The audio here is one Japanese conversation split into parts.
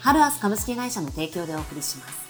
ハルアス株式会社の提供でお送りします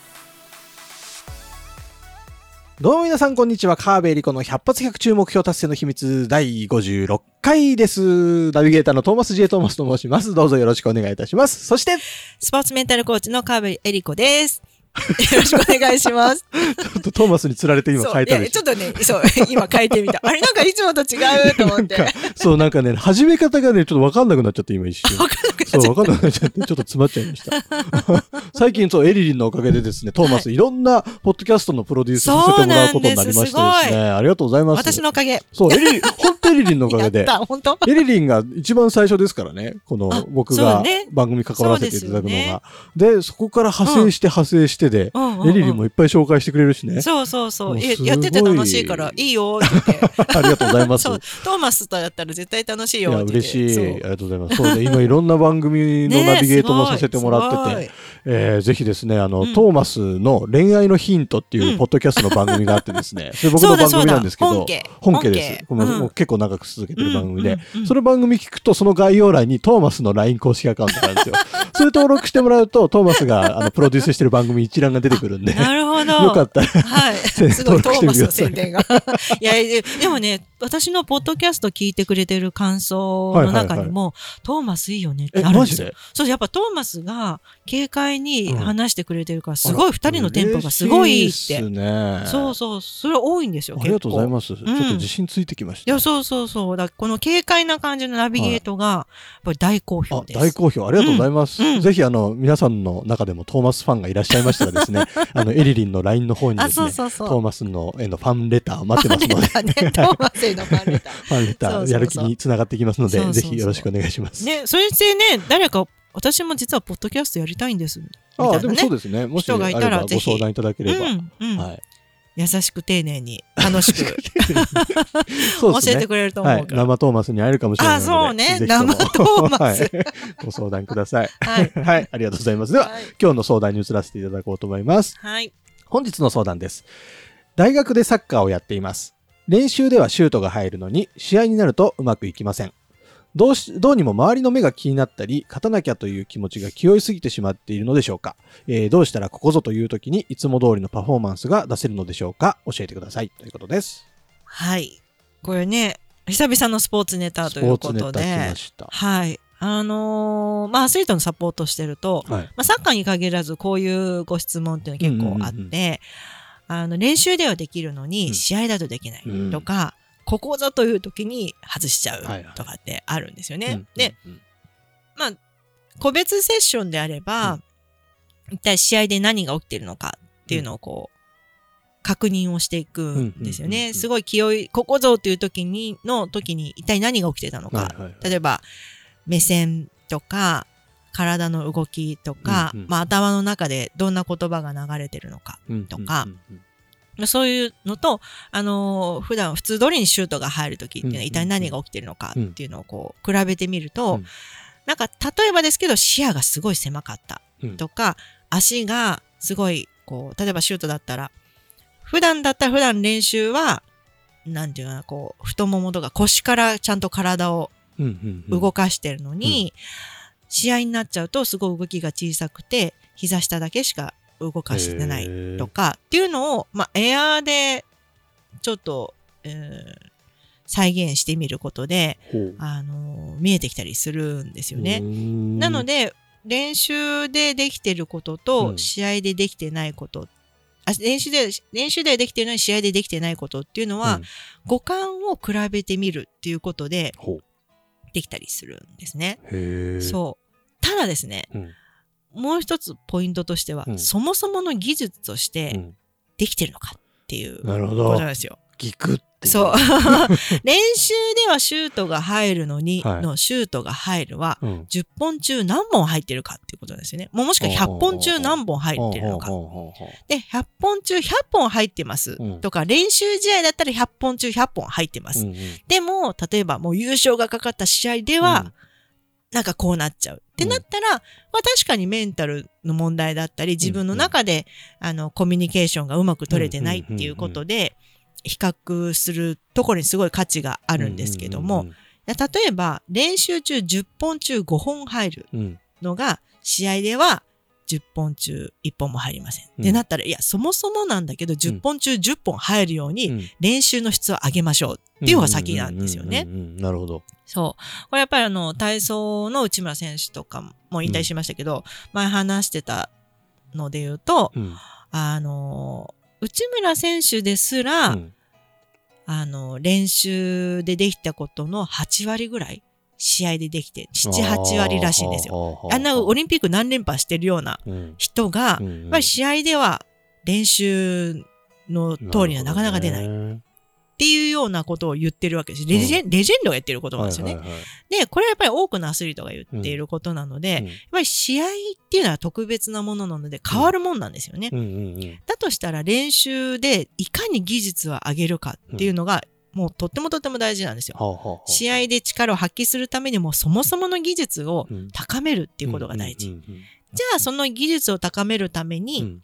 どうも皆さん、こんにちは。川辺理子の100発100中目標達成の秘密第56回です。ナビゲーターのトーマス J. トーマスと申します。どうぞよろしくお願いいたします。そして、スポーツメンタルコーチの川辺恵理子です。よろしくお願いします。ちょっとトーマスに釣られて今変えたでちょっとね、そう、今変えてみた。あれなんかいつもと違うと思って。そう、なんかね、始め方がね、ちょっとわかんなくなっちゃって、今一瞬。わかんなくなっちゃそう、わかんなくなっちゃって、ちょっと詰まっちゃいました。最近、そう、エリリンのおかげでですね、トーマス、いろんなポッドキャストのプロデュースさせてもらうことになりましてですそうなんですありがとうございます。私のおかげ。そう、エリリン、本当エリリンのおかげで 本当エリリンが一番最初ですからね。このあ僕が番組関わらせていただくのが。でそこから派生して派生してで、エリリンもいっぱい紹介してくれるしね。そうそうそう。ややってて楽しいから、いいよって言って。ありがとうございます。そう、トーマスとやったら絶対楽しいよって。嬉しい。ありがとうございます。そうね、今いろんな番組の ナビゲートもさせてもらってて、えーぜひですね、あの、うんトーマスの恋愛のヒントっていううんポッドキャストの番組があってですね、それ僕の番組なんですけど、本家です。もう結構長く続けてる番組で、その番組聞くと、その概要欄にトーマスの LINE 公式アカウントがあるんですよ。それ登録してもらうと、トーマスがあのプロデュースしてる番組一覧が出てくるんで、なるほど。よかったら、はい。宣すごいトーマスの宣伝が。いや、ででもね、私のポッドキャスト聞いてくれてる感想の中にも、トーマスいいよねってえ、あるんですよ。そう、やっぱトーマスが軽快にうん話してくれてるから、すごい二人のテンポがすごいいいって。そうそう、それは多いんですよ、ありがとうございす。ます。ちょっと自信ついてきました。いや、そうそうそう。だこの軽快な感じのナビゲートが、やっぱり大好評あ、です。大好評。ありがとうございます。ぜひ、あの、皆さんの中でもトーマスファンがいらっしゃいましたらですね、あの、エリリンの LINE の方にあ、ですね。トーマスのへのファンレター待ってますので、ファンレターね、トーマスへのファンレター。ファンレターやる気につながってきますので、ぜひよろしくお願いします。ね、それでね、誰か、私も実はポッドキャストやりたいんです。みたいなねあでもそうですね。もしあがいたらご相談いただければ。うん、うん。はい。優しく丁寧に楽しく ね。えてくれると思はい。うから。生トーマスに会えるかもしれない。あそうね生トーマスはいご相談ください。はい。はい。ありがとうございます。では、はい今日の相談に移らせていただこうと思います。はい。本日の相談です。大学でサッカーをやっています。練習ではシュートが入るのに、試合になるとうまくいきません。どうし、どうにも周りの目が気になったり、勝たなきゃという気持ちが気負いすぎてしまっているのでしょうか。えーどうしたらここぞという時にいつも通りのパフォーマンスが出せるのでしょうか教えてください。ということです。はい。これね、久々のスポーツネタスということでま、した。はい。あのーまあ、アスリートのサポートしてると、はい。まあ、サッカーに限らずこういうご質問っていうのは結構あって、うんうんうんあの練習ではできるのうんに試合だとできないうんとか、ここぞという時に外しちゃうはいはいとかってあるんですよね。うんで、、うんまあ、個別セッションであれば、うん一体試合で何が起きてるのかっていうのをこう、確認をしていくんですよね。うんうんうんうんすごい気負い、ここぞっていう時に、の時に一体何が起きてたのか。はいはいはい例えば、目線とか、体の動きとか、うんうんまあ頭の中でどんな言葉が流れてるのか。うんとかうんうんそういうのと、あのー普段普通通りにシュートが入る時っていうのはうん一体何が起きてるのかっていうのをこう比べてみると、うん。なんか例えばですけど視野がすごい狭かったうん。とか、足がすごいこう例えばシュートだったら普段だったら普段練習はなんていうのこう太ももとか腰からちゃんと体をうんうんうん。動かしてるのに、試合になっちゃうとすごい動きが小さくて膝下だけしか動かしてないとかっていうのを、まあ、エアーでちょっと、えー再現してみることで、あのー見えてきたりするんですよね。なので、で練習でできてることうとん。試合でできてないこと、あ練習で練習ではできてるのに試合でできてないことっていうのは、うん。五感を比べてみるっていうことでできたりするんですね。そう。ただですね、うんもう一つポイントとしては、うんそもそもの技術としてうんできてるのかっていうこなるほどとなんですよ。ギクッって。そう。練習ではシュートが入るのに、はいのシュートが入るは、うん。10本中何本入ってるかっていうことですよね。もしくは100本中何本入ってるのか。で、100本中100本入ってます。うんとか、練習試合だったら100本中100本入ってます。うんうんでも、例えばもう優勝がかかった試合では、なんかこうなっちゃう。ってなったら、まあ確かにメンタルの問題だったり、自分の中で、あの、コミュニケーションがうまく取れてないっていうことで、比較するところにすごい価値があるんですけども、うん例えば、練習中10本中5本入るうんうん。のが、試合では10本中1本も入りません。うんでなったら、いや、そもそもなんだけど、10本中10本入るように、うん練習の質を上げましょうっていうのが先なんですよね。うんうんうんうんなるほど。そう。これやっぱりあの、体操の内村選手とかも引退しましたけど、前話してたので言うと、うんあの、内村選手ですら、うんあの、練習でできたことの8割ぐらい、試合でできて、7、8割らしいんですよ。よあんなオリンピック何連覇してるようなうん。人が、うんやっぱり試合では練習の通りにはなかなか出ない。っるていうようなことを言ってるわけです。レジェンレジェンドが言ってることなんですよね。はいはいはいで、これはやっぱり多くのアスリートが言っていることなので、やっぱり試合っていうのは特別なものなので変わるもんなんですよね。うんうんうん。だとしたら練習でいかに技術を上げるかっていうのが、もうとってもとっても大事なんですよ。はあはあはあ試合で力を発揮するためにもそもそもの技術をうん高めるっていうことが大事。じゃあその技術を高めるためにん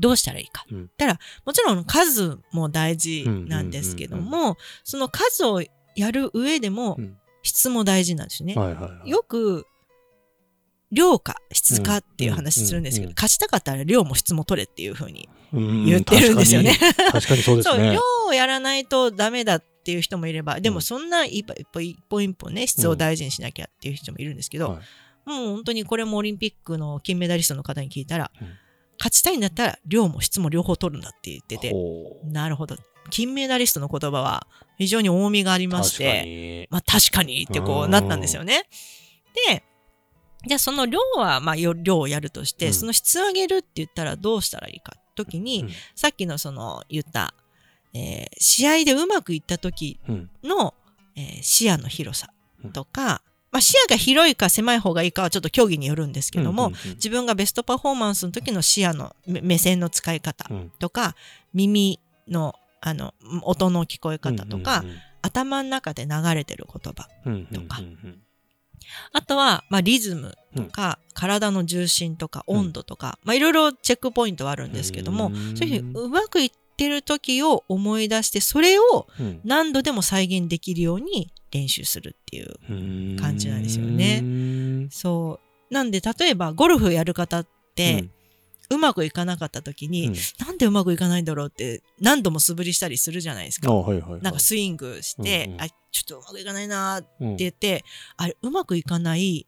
どうしたらいいか。うんたらもちろん数も大事なんですけども、その数をやる上でもうん質も大事なんですよね。よく、量か質かっていう話するんですけど、うんうん勝ちたかったら量も質も取れっていうふうにうん言ってるんですよね。確かにそうですそう、ね量。をやらないとダメだっていう人もいれば、でもそんな一歩一歩一歩一歩ね、質を大事にしなきゃっていう人もいるんですけど、はいもう本当にこれもオリンピックの金メダリストの方に聞いたら、うん勝ちたいんだったら量も質も両方取るんだって言ってて、なるほど。金メダリストの言葉は非常に重みがありまして、にまあ確かにってこううんなったんですよね。で、じゃあその量はまあよ量をやるとして、うん。その質を上げるって言ったらどうしたらいいか時に、うん。さっきのその言った、えー試合でうまくいった時うん。の、えー視野の広さとか、まあ視野が広いか狭い方がいいかはちょっと競技によるんですけども、自分がベストパフォーマンスの時の視野の目目線の使い方うん。とか、耳のあの音の聞こえ方とか、頭の中で流れてる言葉とかあとは、まあ、リズムとか、体の重心とかうん。温度とか、まあ、いろいろチェックポイントはあるんですけども、うん。そういうふうにうまくいってる時を思い出してそれをうん。何度でも再現できるように練習するっていううん。感じなんですよね。うんそう。なんで例えばゴルフやる方って、うまくいかなかった時に、うん。なんでうまくいかないんだろうって何度も素振りしたりするじゃないですあか。はいはいはい。なんかスイングして、うんうん。あちょっとうまくいかないなーってうん言って、あれうまくいかない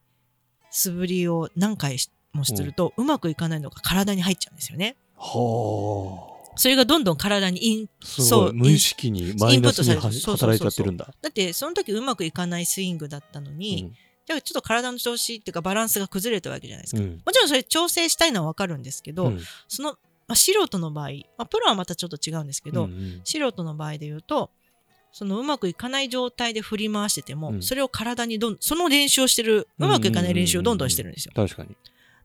素振りを何回しもすると、うまくいかないのが体に入っちゃうんですよね。はあ。それがどんどん体にインすそう無意識にマイナスに働いちゃってるんだ。だってその時うまくいかないスイングだったのに、ちょっと体の調子っていうかバランスが崩れたわけじゃないですか。うんもちろんそれ調整したいのはわかるんですけど、うんその、まあ、素人の場合、まあ、プロはまたちょっと違うんですけど、うんうん素人の場合で言うとそのうまくいかない状態で振り回してても、うんそれを体にどんその練習をしてるうまくいかない練習をどんどんしてるんですよ。確かに。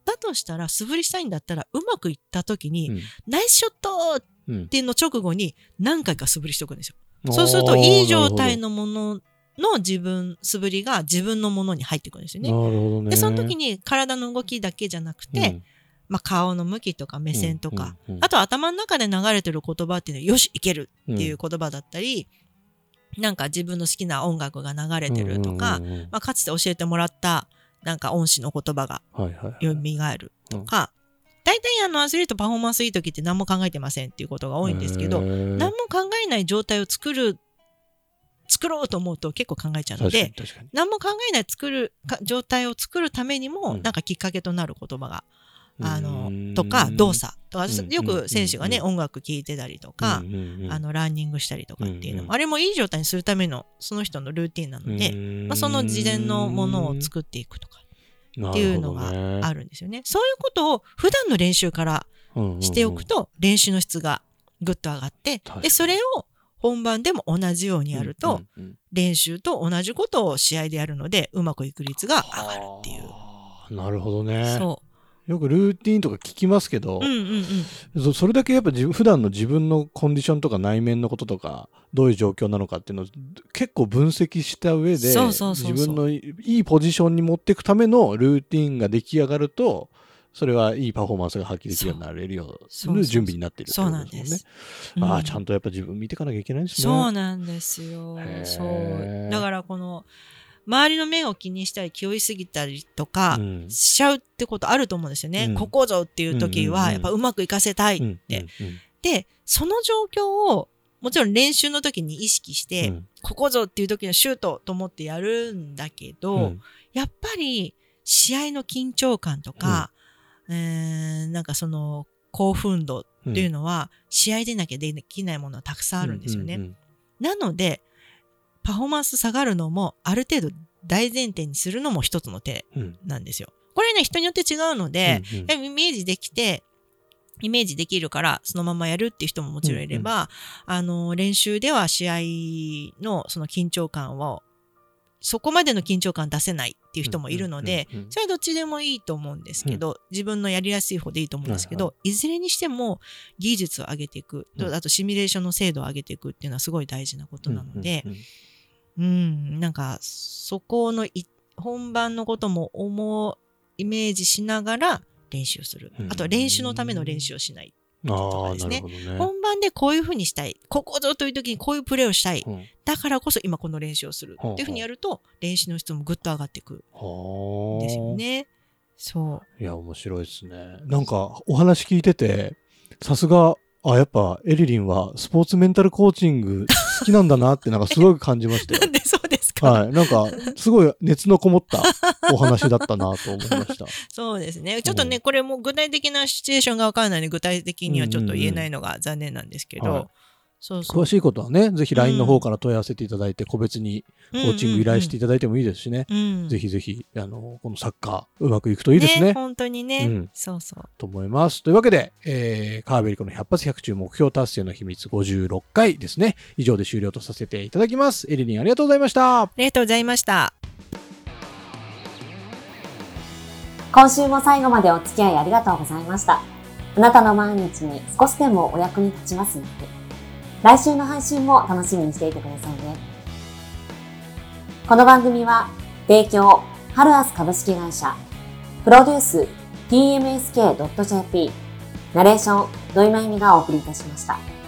だとしたら素振りしたいんだったらうまくいった時に、うんナイスショットっうんていうの直後に何回か素振りしておくんですよ。そうするといい状態のものの自分素振りが自分のものに入ってくるんですよね。なるほどね。でその時に体の動きだけじゃなくて、まあ、顔の向きとか目線とか、うんうんうん。あと頭の中で流れてる言葉っていうのはよしいけるっていう言葉だったり、なんか自分の好きな音楽が流れてるとか、うんうんうんうん。まあ、かつて教えてもらったなんか恩師の言葉がはいはいはい。蘇るとか、大体あのアスリートパフォーマンスいい時って何も考えてませんっていうことが多いんですけど、何も考えない状態を作る作ろうと思うと結構考えちゃうので。何も考えない作るか状態を作るためにも、うん。なんかきっかけとなる言葉があうのん。とか動作。とかうんよく選手がねうん音楽聴いてたりとかあのランニングしたりとかっていうのうんもあれもいい状態にするためのその人のルーティンなのでうん。まあその事前のものを作っていくとかっていうのがあるんですよね。そういうことを普段の練習からしておくと練習の質がぐっと上がってでそれを本番でも同じようにやると、練習と同じことを試合でやるので、うまくいく率が上がるっていう。はあなるほどね。そよくルーティンとか聞きますけどう。う、んうんうん。そそれだけやっぱ普段の自分のコンディションとか内面のこととかどういう状況なのかっていうのを結構分析した上で自分のいいポジションに持っていくためのルーティンが出来上がるとそれはいいパフォーマンスが発揮できるようになれるような準備になっているそうことなんです。もんね。ああうんちゃんとやっぱ自分見ていかなきゃいけないんですね。そうなんですよそう。だからこの、周りの目を気にしたり気負いすぎたりとかうんしちゃうってことあると思うんですよね。うんここぞっていう時はやっぱうまくいかせたいっうんて。うんで、その状況をもちろん練習の時に意識して、うんここぞっていう時のシュートと思ってやるんだけど、うんやっぱり試合の緊張感とか、えーなんかその興奮度っていうのは、試合でなきゃできないものはたくさんあるんですよね。うんうんなので、パフォーマンス下がるのも、ある程度大前提にするのも一つの手うん。なんですよ。これね、人によって違うので、うんうん。イメージできて、イメージできるから、そのままやるっていう人ももちろんいれば、あの、練習では試合のその緊張感を、そこまでの緊張感出せないっていう人もいるので、それはどっちでもいいと思うんですけど、自分のやりやすい方でいいと思うんですけど、いずれにしても技術を上げていく、うん。あとシミュレーションの精度を上げていくっていうのはすごい大事なことなのでう、んなんか、そこのい本番のことも思う、イメージしながら練習する。う。ん。あと練習のための練習をしない。あとかあですねね。本番でこういう風にしたい。ここぞという時にこういうプレーをしたい。うんだからこそ今この練習をする。っていう風にやると、練習の質もぐっと上がっていくはあんですよね。そう。いや、面白いですね。なんか、お話聞いてて、さすが、あ、やっぱ、エリリンはスポーツメンタルコーチング好きなんだなって、なんかすごい感じましたよ か、はい。なんか、すごい熱のこもったお話だったなと思いました。そうですね。ちょっとね、うんこれも具体的なシチュエーションがわからないので、具体的にはちょっと言えないのが残念なんですけど、はいそうそう。詳しいことはね、ぜひ LINE の方から問い合わせていただいて、個別にコーチング依頼していただいてもいいですしね。うんぜひぜひ、あの、このサッカー、うまくいくといいですね。本当にね、うんそうそう。と思います。というわけで、えー、カーベリコの100発100中目標達成の秘密56回ですね。以上で終了とさせていただきます。エリリンありがとうございました。ありがとうございました。今週も最後までお付き合いありがとうございました。あなたの毎日に少しでもお役に立ちますように。来週の配信も楽しみにしていてくださいね。この番組は、提供、ハルアス株式会社、プロデュース、tmsk.jp、ナレーション、土井まゆみがお送りいたしました。